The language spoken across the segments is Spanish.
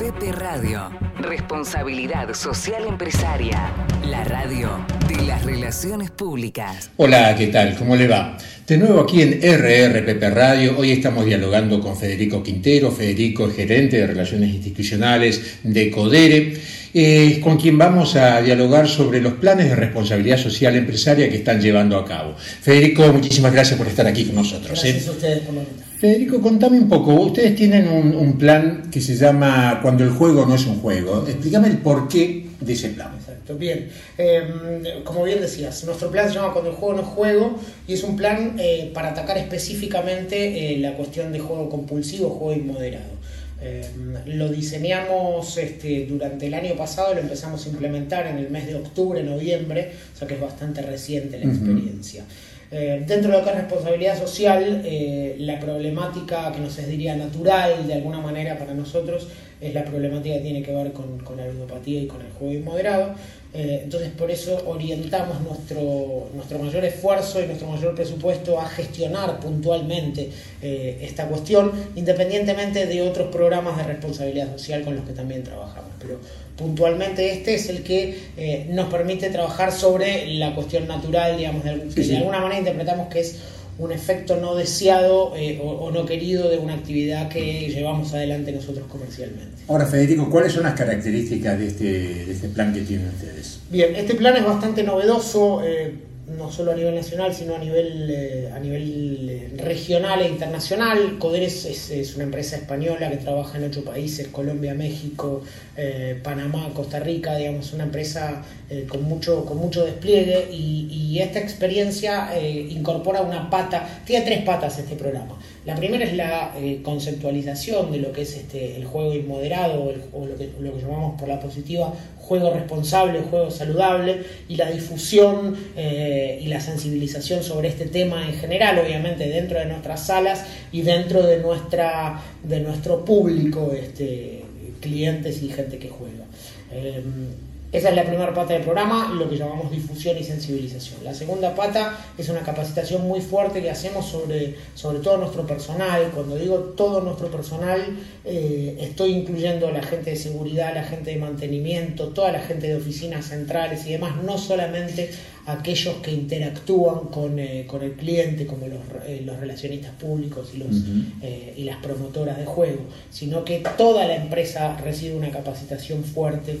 Pepe Radio. Responsabilidad social empresaria. La radio de las relaciones públicas. Hola, ¿qué tal? ¿Cómo le va? De nuevo aquí en RRPP Radio, hoy estamos dialogando con Federico Quintero. Federico es gerente de Relaciones Institucionales de Codere, eh, con quien vamos a dialogar sobre los planes de responsabilidad social empresaria que están llevando a cabo. Federico, muchísimas gracias por estar aquí con nosotros. ¿eh? Gracias a ustedes por Federico, contame un poco. Ustedes tienen un, plan que se llama Cuando el juego no es un juego. Explícame el porqué de ese plan. Exacto, bien. Em, como bien decías, nuestro plan se llama Cuando el juego no es juego y es un plan eh, para atacar específicamente eh, la cuestión de juego compulsivo, juego inmoderado. Em, lo diseñamos este, durante el año pasado, lo empezamos a implementar en el mes de octubre, noviembre, o sea que es bastante reciente la experiencia. Eh, dentro de lo que es responsabilidad social, eh, la problemática que nos es diría natural de alguna manera para nosotros es la problemática que tiene que ver con, con la ludopatía y con el juego inmoderado. Eh, entonces por eso orientamos nuestro, nuestro mayor esfuerzo y nuestro mayor presupuesto a gestionar puntualmente esta cuestión, independientemente de otros programas de responsabilidad social con los que también trabajamos. Pero puntualmente este es el que eh, nos permite trabajar sobre la cuestión natural, digamos, de, de alguna manera interpretamos que es un efecto no deseado eh, o, no querido de una actividad que llevamos adelante nosotros comercialmente. Ahora, Federico, ¿cuáles son las características de este, de este plan que tienen ustedes? Bien, este plan es bastante novedoso. Eh, no solo a nivel nacional, sino a nivel, eh, a nivel eh, regional e internacional. Coderes es, una empresa española que trabaja en ocho países, Colombia, México, eh, Panamá, Costa Rica, digamos, una empresa con, mucho, con mucho despliegue y, esta experiencia incorpora una pata, tiene tres patas este programa. La primera es la conceptualización de lo que es este, el juego inmoderado o, lo, que, lo que llamamos por la positiva juego responsable, juego saludable y la difusión eh, y la sensibilización sobre este tema en general, obviamente dentro de nuestras salas y dentro de, nuestra, de nuestro público, este, clientes y gente que juega. Eh, esa es la primera pata del programa, lo que llamamos difusión y sensibilización. La segunda pata es una capacitación muy fuerte que hacemos sobre, sobre todo nuestro personal. Cuando digo todo nuestro personal, eh, estoy incluyendo a la gente de seguridad, la gente de mantenimiento, toda la gente de oficinas centrales y demás, no solamente aquellos que interactúan con, eh, el cliente, como los, eh, los relacionistas públicos y, los, y las promotoras de juego, sino que toda la empresa recibe una capacitación fuerte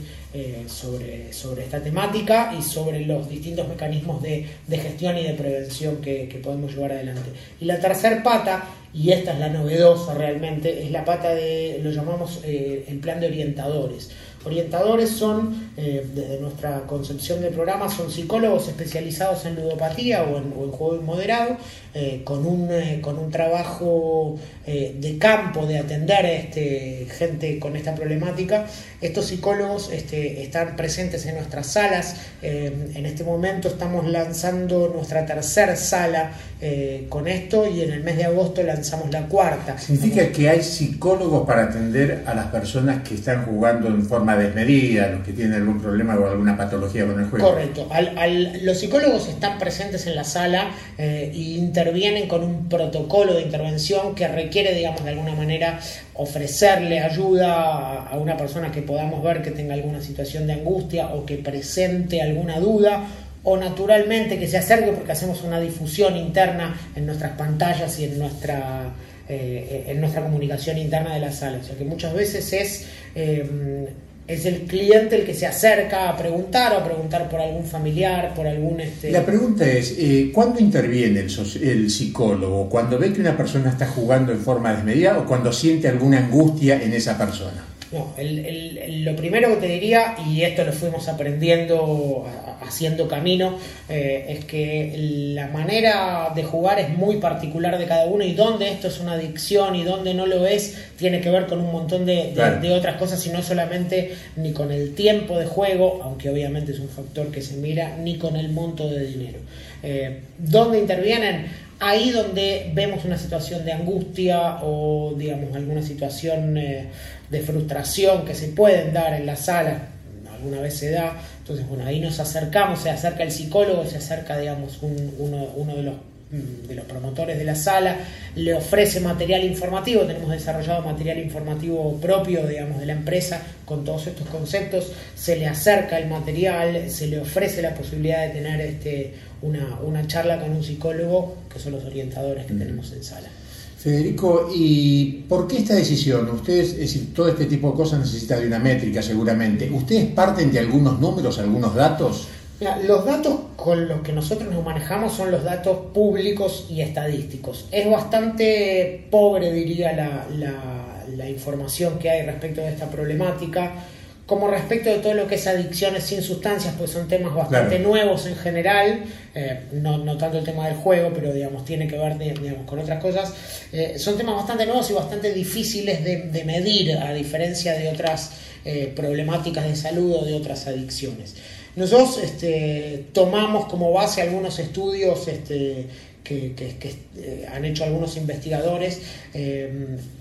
sobre sobre, esta temática y sobre los distintos mecanismos de, gestión y de prevención que, podemos llevar adelante. Y la tercera pata, y esta es la novedosa realmente, es la pata de, lo llamamos eh, el plan de orientadores. Orientadores son, eh, desde nuestra concepción del programa, son psicólogos especializados en ludopatía o en, juego inmoderado, eh, con, un, eh, con un trabajo de campo de atender a este, gente con esta problemática. Estos psicólogos este, están presentes en nuestras salas. en este momento estamos lanzando nuestra tercera sala con esto y en el mes de agosto lanzamos la cuarta. ¿Significa que hay psicólogos para atender a las personas que están jugando en forma desmedida, los que tienen algún problema o alguna patología con el juego. Correcto. los psicólogos están presentes en la sala e intervienen con un protocolo de intervención que requiere, digamos, de alguna manera ofrecerle ayuda a una persona que podamos ver que tenga alguna situación de angustia o que presente alguna duda o naturalmente que se acerque porque hacemos una difusión interna en nuestras pantallas y en nuestra, eh, en nuestra comunicación interna de la sala. O sea que muchas veces es eh, es el cliente el que se acerca a preguntar o a preguntar por algún familiar, por algún... Este... La pregunta es, eh, ¿cuándo interviene el, el, psicólogo? ¿Cuando ve que una persona está jugando en forma desmedida o cuando siente alguna angustia en esa persona? No, lo primero que te diría, y esto lo fuimos aprendiendo haciendo camino, eh, es que la manera de jugar es muy particular de cada uno y donde esto es una adicción y donde no lo es, tiene que ver con un montón de, otras cosas y no solamente ni con el tiempo de juego, aunque obviamente es un factor que se mira, ni con el monto de dinero. Eh, ¿Dónde intervienen? Ahí donde vemos una situación de angustia o digamos alguna situación eh, de frustración que se pueden dar en la sala, alguna vez se da, entonces bueno, ahí nos acercamos, se acerca el psicólogo, se acerca digamos uno, de los de los promotores de la sala, le ofrece material informativo, tenemos desarrollado material informativo propio, digamos, de la empresa con todos estos conceptos, se le acerca el material, se le ofrece la posibilidad de tener este, una, una charla con un psicólogo, que son los orientadores que tenemos en sala. Federico, ¿y por qué esta decisión? Ustedes, es decir, todo este tipo de cosas necesita de una métrica seguramente. ¿Ustedes parten de algunos números, algunos datos? Los datos con los que nosotros nos manejamos son los datos públicos y estadísticos. Es bastante pobre, diría, la, la información que hay respecto de esta problemática como respecto de todo lo que es adicciones sin sustancias, pues son temas bastante nuevos en general, eh, no, no, tanto el tema del juego, pero digamos tiene que ver digamos, con otras cosas, eh, son temas bastante nuevos y bastante difíciles de, medir, a diferencia de otras eh, problemáticas de salud o de otras adicciones. Nosotros este, tomamos como base algunos estudios este, que, que, han hecho algunos investigadores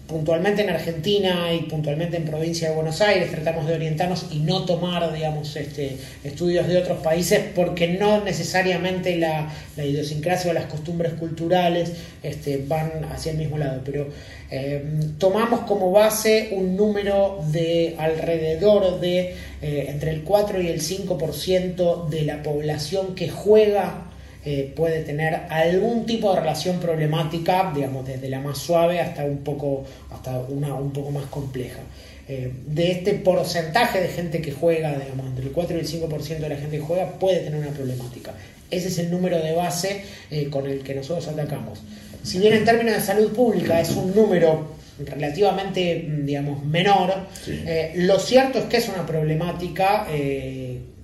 puntualmente en Argentina y puntualmente en provincia de Buenos Aires tratamos de orientarnos y no tomar, digamos, este, estudios de otros países porque no necesariamente la, idiosincrasia o las costumbres culturales este, van hacia el mismo lado, pero eh, tomamos como base un número de alrededor de eh, entre el 4 y el 5% de la población que juega eh, puede tener algún tipo de relación problemática, digamos, desde la más suave hasta un poco, hasta una un poco más compleja. Eh, de este porcentaje de gente que juega, digamos, entre el 4 y el 5% de la gente que juega puede tener una problemática. Ese es el número de base eh, con el que nosotros atacamos. Si bien en términos de salud pública es un número relativamente, digamos, menor, lo cierto es que es una problemática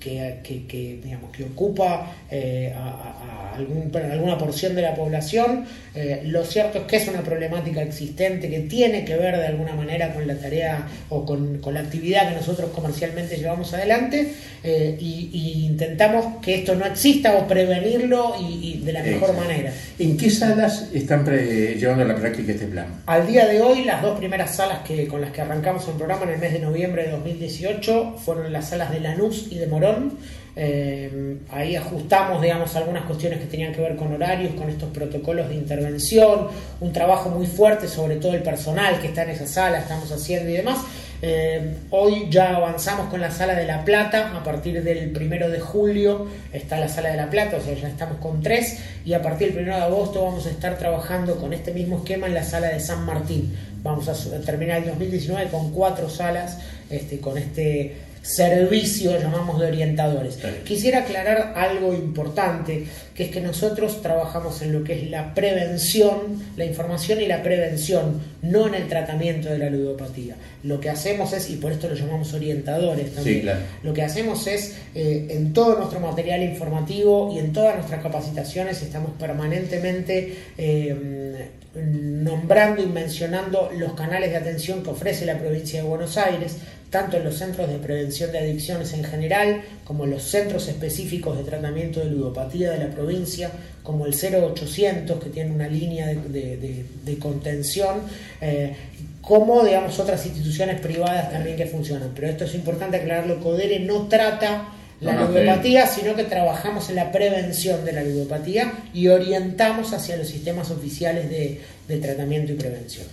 que, digamos, que ocupa eh, a, algún, alguna porción de la población. Eh, lo cierto es que es una problemática existente que tiene que ver de alguna manera con la tarea o con, la actividad que nosotros comercialmente llevamos adelante eh, y, intentamos que esto no exista o prevenirlo y, de la mejor manera. ¿En qué salas están llevando a la práctica este plan? Al día de hoy, las dos primeras salas que, con las que arrancamos el programa en el mes de noviembre de 2018 fueron las salas de Lanús y de Morón eh, ahí ajustamos, digamos, algunas cuestiones que tenían que ver con horarios, con estos protocolos de intervención, un trabajo muy fuerte sobre todo el personal que está en esa sala, estamos haciendo y demás. Eh, hoy ya avanzamos con la sala de La Plata, a partir del primero de julio está la sala de La Plata, o sea, ya estamos con tres, y a partir del primero de agosto vamos a estar trabajando con este mismo esquema en la sala de San Martín. Vamos a terminar el 2019 con cuatro salas, este, con este servicio, llamamos de orientadores. Quisiera aclarar algo importante, que es que nosotros trabajamos en lo que es la prevención, la información y la prevención, no en el tratamiento de la ludopatía. Lo que hacemos es, y por esto lo llamamos orientadores también, lo que hacemos es, eh, en todo nuestro material informativo y en todas nuestras capacitaciones, estamos permanentemente eh, nombrando y mencionando los canales de atención que ofrece la provincia de Buenos Aires, tanto en los centros de prevención de adicciones en general, como en los centros específicos de tratamiento de ludopatía de la provincia, como el 0800, que tiene una línea de, contención, eh, como digamos otras instituciones privadas también que funcionan. Pero esto es importante aclararlo, CODERE no trata la ludopatía, sino que trabajamos en la prevención de la ludopatía y orientamos hacia los sistemas oficiales de tratamiento y prevención.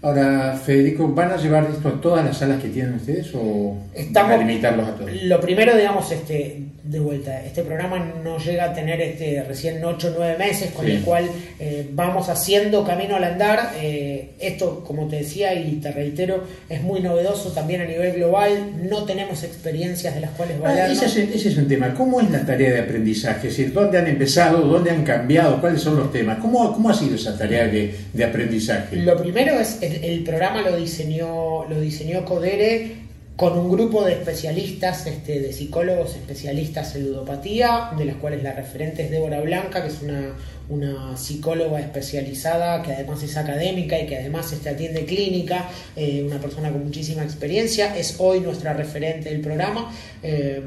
Ahora, Federico, ¿van a llevar esto a todas las salas que tienen ustedes o Estamos, van a limitarlos a todos? Lo primero, digamos, este, de vuelta, este programa no llega a tener este recién 8 o 9 meses, con el cual eh, vamos haciendo camino al andar. Eh, esto, como te decía y te reitero, es muy novedoso también a nivel global. No tenemos experiencias de las cuales ah, ese, es, un tema. ¿Cómo es la tarea de aprendizaje? Es decir, ¿dónde han empezado? ¿Dónde han cambiado? ¿Cuáles son los temas? ¿Cómo, cómo ha sido esa tarea de, de aprendizaje? Lo primero es el, programa lo diseñó, lo diseñó Codere con un grupo de especialistas, este, de psicólogos especialistas en ludopatía, de las cuales la referente es Débora Blanca, que es una, psicóloga especializada, que además es académica y que además este, atiende clínica, eh, una persona con muchísima experiencia, es hoy nuestra referente del programa. Eh,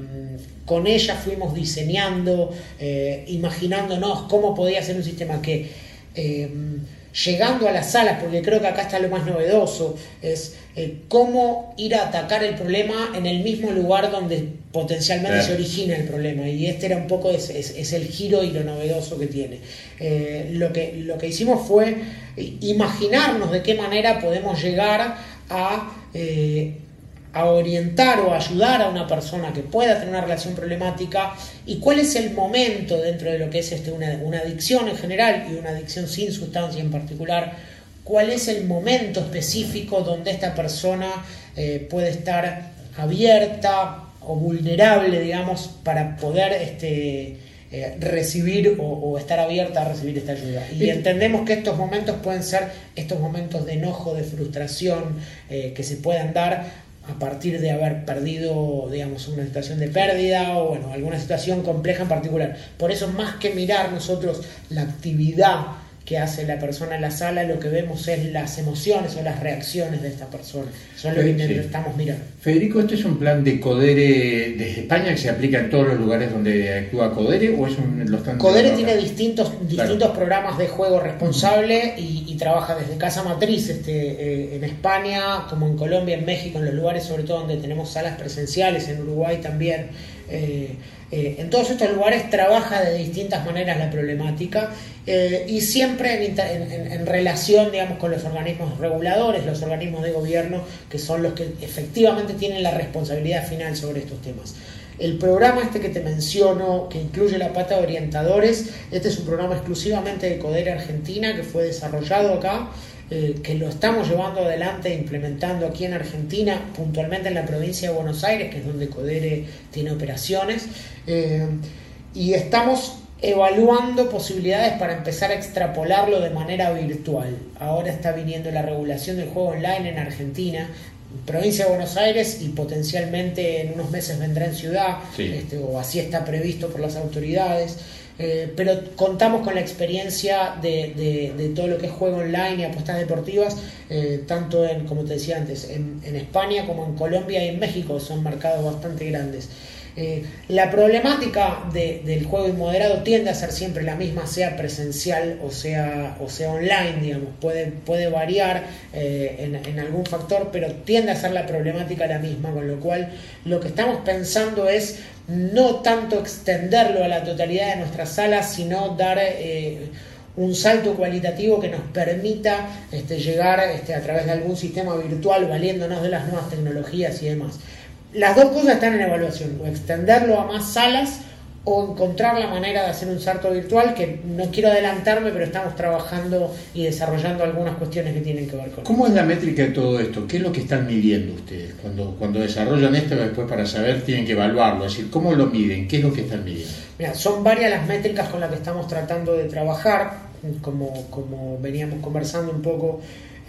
con ella fuimos diseñando, eh, imaginándonos cómo podía ser un sistema que llegando a las salas, porque creo que acá está lo más novedoso, es eh, cómo ir a atacar el problema en el mismo lugar donde potencialmente se origina el problema. Y este era un poco, es, es, el giro y lo novedoso que tiene. Eh, lo, que, lo que hicimos fue imaginarnos de qué manera podemos llegar a... Eh, a orientar o ayudar a una persona que pueda tener una relación problemática y cuál es el momento dentro de lo que es este, una, adicción en general y una adicción sin sustancia en particular, cuál es el momento específico donde esta persona eh, puede estar abierta o vulnerable, digamos, para poder este, eh, recibir o, estar abierta a recibir esta ayuda. Y entendemos que estos momentos pueden ser estos momentos de enojo, de frustración eh, que se puedan dar a partir de haber perdido, digamos, una situación de pérdida o, bueno, alguna situación compleja en particular. Por eso, más que mirar nosotros la actividad que hace la persona en la sala, lo que vemos es las emociones o las reacciones de esta persona. Eso es lo que estamos mirando. Federico, ¿esto es un plan de Codere desde España que se aplica en todos los lugares donde actúa Codere o es un los Codere tiene distintos, distintos programas de juego responsable y, trabaja desde casa matriz este, eh, en España, como en Colombia, en México, en los lugares sobre todo donde tenemos salas presenciales, en Uruguay también. Eh, eh, en todos estos lugares trabaja de distintas maneras la problemática y siempre en, relación, digamos, con los organismos reguladores, los organismos de gobierno, que son los que efectivamente tienen la responsabilidad final sobre estos temas. El programa este que te menciono, que incluye la pata de orientadores, este es un programa exclusivamente de Codere Argentina que fue desarrollado acá eh, que lo estamos llevando adelante e implementando aquí en Argentina, puntualmente en la provincia de Buenos Aires, que es donde Codere tiene operaciones, eh, y estamos evaluando posibilidades para empezar a extrapolarlo de manera virtual. Ahora está viniendo la regulación del juego online en Argentina, provincia de Buenos Aires y potencialmente en unos meses vendrá en ciudad, este, o así está previsto por las autoridades. Eh, pero contamos con la experiencia de, todo lo que es juego online y apuestas deportivas, eh, tanto en, como te decía antes, en, España como en Colombia y en México, son mercados bastante grandes. Eh, la problemática del juego inmoderado tiende a ser siempre la misma, sea presencial o sea, o sea online, digamos, puede, puede variar en, en, algún factor, pero tiende a ser la problemática la misma, con lo cual lo que estamos pensando es no tanto extenderlo a la totalidad de nuestras salas, sino dar eh, un salto cualitativo que nos permita este, llegar este, a través de algún sistema virtual valiéndonos de las nuevas tecnologías y demás. Las dos cosas están en evaluación, o extenderlo a más salas o encontrar la manera de hacer un salto virtual, que no quiero adelantarme, pero estamos trabajando y desarrollando algunas cuestiones que tienen que ver con ¿Cómo es la métrica de todo esto? ¿Qué es lo que están midiendo ustedes? Cuando, cuando desarrollan esto, después para saber tienen que evaluarlo, es decir, ¿cómo lo miden? ¿Qué es lo que están midiendo? Mira, son varias las métricas con las que estamos tratando de trabajar, como, como veníamos conversando un poco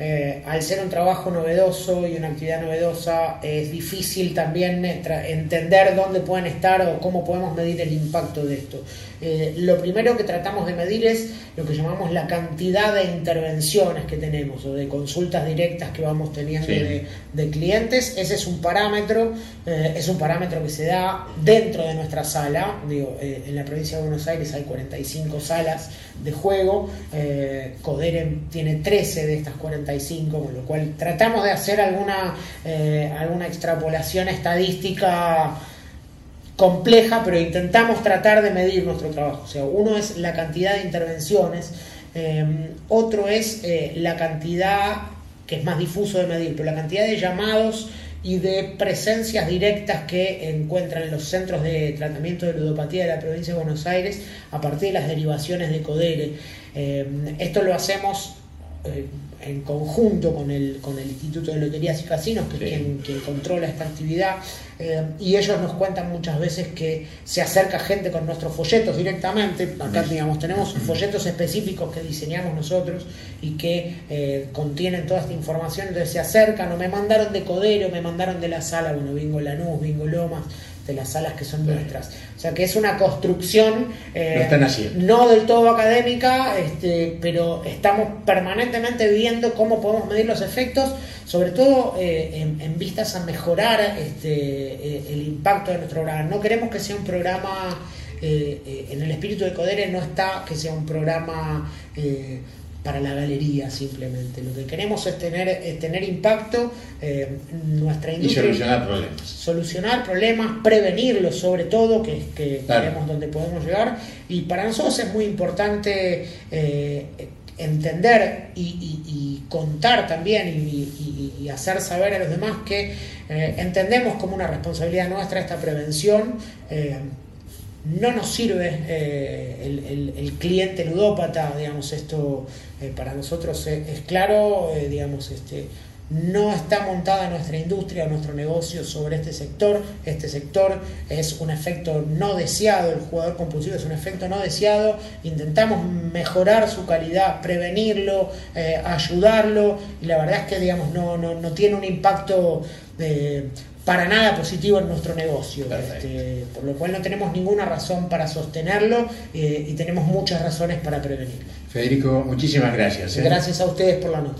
eh, al ser un trabajo novedoso y una actividad novedosa, es difícil también entender dónde pueden estar o cómo podemos medir el impacto de esto. Eh, lo primero que tratamos de medir es lo que llamamos la cantidad de intervenciones que tenemos o de consultas directas que vamos teniendo de, clientes. Ese es un parámetro, eh, es un parámetro que se da dentro de nuestra sala. Digo, eh, en la provincia de Buenos Aires hay 45 salas de juego, Coderen tiene 13 de estas 45, con lo cual tratamos de hacer alguna, alguna extrapolación estadística compleja, pero intentamos tratar de medir nuestro trabajo. O sea, uno es la cantidad de intervenciones, eh, otro es eh, la cantidad, que es más difuso de medir, pero la cantidad de llamados y de presencias directas que encuentran los centros de tratamiento de ludopatía de la provincia de Buenos Aires a partir de las derivaciones de CODERE. Eh, esto lo hacemos en conjunto con el, con el Instituto de Loterías y Casinos, que es quien, controla esta actividad, eh, y ellos nos cuentan muchas veces que se acerca gente con nuestros folletos directamente. Acá, digamos, tenemos folletos específicos que diseñamos nosotros y que eh, contienen toda esta información, entonces se acercan o me mandaron de Codero, me mandaron de la sala, bueno, Bingo Lanús, Bingo Lomas de las salas que son nuestras. O sea que es una construcción eh, no del todo académica, este, pero estamos permanentemente viendo cómo podemos medir los efectos, sobre todo eh, en, vistas a mejorar este, eh, el impacto de nuestro programa. No queremos que sea un programa, en el espíritu de Codere no está que sea un programa para la galería simplemente. Lo que queremos es tener, tener impacto eh, nuestra industria. Y solucionar problemas. Solucionar problemas, prevenirlos sobre todo, que es que sabemos dónde podemos llegar. Y para nosotros es muy importante eh, entender y, contar también y, hacer saber a los demás que eh, entendemos como una responsabilidad nuestra esta prevención no nos sirve eh, el, cliente ludópata, digamos, esto eh, para nosotros es, claro, eh, digamos, este, no está montada nuestra industria, nuestro negocio sobre este sector. Este sector es un efecto no deseado, el jugador compulsivo es un efecto no deseado. Intentamos mejorar su calidad, prevenirlo, ayudarlo y la verdad es que digamos, no, no, no tiene un impacto para nada positivo en nuestro negocio, este, por lo cual no tenemos ninguna razón para sostenerlo eh, y tenemos muchas razones para prevenirlo. Federico, muchísimas gracias. ¿eh? Gracias a ustedes por la nota.